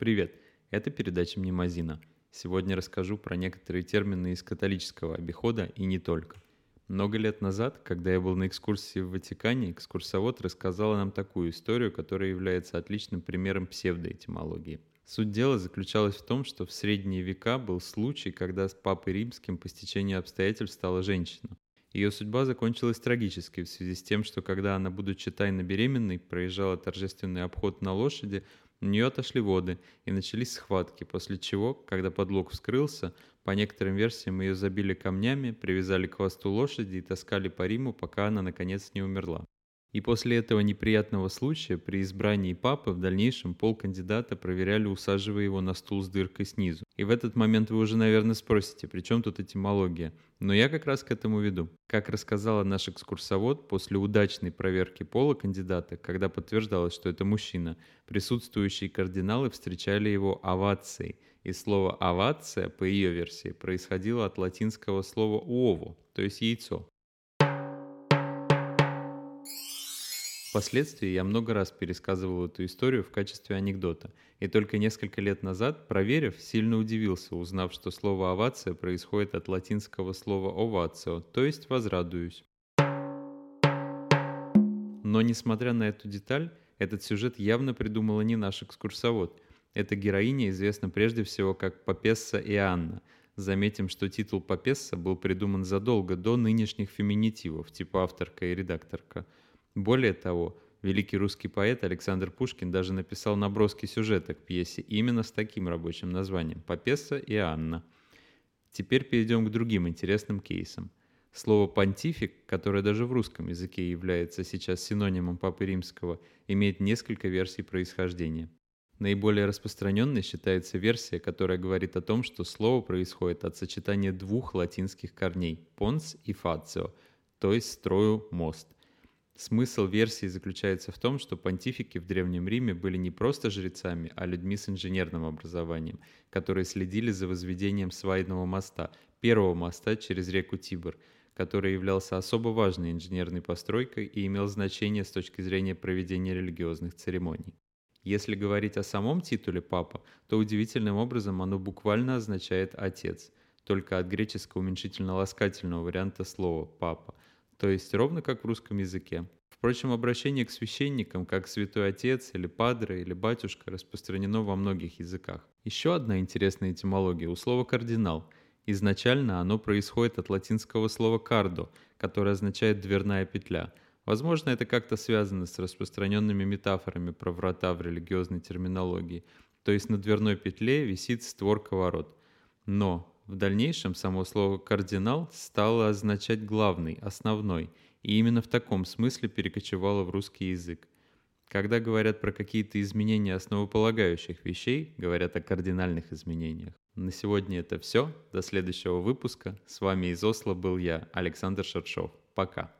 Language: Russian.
Привет, это передача «Мнемозина». Сегодня расскажу про некоторые термины из католического обихода и не только. Много лет назад, когда я был на экскурсии в Ватикане, экскурсовод рассказала нам такую историю, которая является отличным примером псевдоэтимологии. Суть дела заключалась в том, что в средние века был случай, когда с папой римским по стечению обстоятельств стала женщина. Ее судьба закончилась трагически в связи с тем, что когда она, будучи тайно беременной, проезжала торжественный обход на лошади, у нее отошли воды, и начались схватки, после чего, когда подлог вскрылся, по некоторым версиям ее забили камнями, привязали к хвосту лошади и таскали по Риму, пока она наконец не умерла. И после этого неприятного случая при избрании папы в дальнейшем пол кандидата проверяли, усаживая его на стул с дыркой снизу. И в этот момент вы уже, наверное, спросите, при чем тут этимология? Но я как раз к этому веду. Как рассказала наш экскурсовод, после удачной проверки пола кандидата, когда подтверждалось, что это мужчина, присутствующие кардиналы встречали его овацией. И слово «овация», по ее версии, происходило от латинского слова «уово», то есть «яйцо». Впоследствии я много раз пересказывал эту историю в качестве анекдота, и только несколько лет назад, проверив, сильно удивился, узнав, что слово «овация» происходит от латинского слова «овацио», то есть «возрадуюсь». Но, несмотря на эту деталь, этот сюжет явно придумала не наш экскурсовод. Эта героиня известна прежде всего как Папесса и Анна. Заметим, что титул Папесса был придуман задолго до нынешних феминитивов, типа авторка и редакторка – более того, великий русский поэт Александр Пушкин даже написал наброски сюжета к пьесе именно с таким рабочим названием «Папесса и Анна». Теперь перейдем к другим интересным кейсам. Слово «понтифик», которое даже в русском языке является сейчас синонимом Папы Римского, имеет несколько версий происхождения. Наиболее распространенной считается версия, которая говорит о том, что слово происходит от сочетания двух латинских корней – «понс» и «фацио», то есть «строю мост», Смысл версии заключается в том, что понтифики в Древнем Риме были не просто жрецами, а людьми с инженерным образованием, которые следили за возведением свайного моста, первого моста через реку Тибр, который являлся особо важной инженерной постройкой и имел значение с точки зрения проведения религиозных церемоний. Если говорить о самом титуле «папа», то удивительным образом оно буквально означает «отец», только от греческого уменьшительно-ласкательного варианта слова «папа», то есть ровно как в русском языке. Впрочем, обращение к священникам, как святой отец или падре или батюшка, распространено во многих языках. Еще одна интересная этимология у слова «кардинал». Изначально оно происходит от латинского слова «кардо», которое означает «дверная петля». Возможно, это как-то связано с распространенными метафорами про врата в религиозной терминологии. То есть на дверной петле висит створка ворот. Но в дальнейшем само слово «кардинал» стало означать «главный», «основной», и именно в таком смысле перекочевало в русский язык. Когда говорят про какие-то изменения основополагающих вещей, говорят о кардинальных изменениях. На сегодня это все. До следующего выпуска. С вами из Осло был я, Александр Шершов. Пока.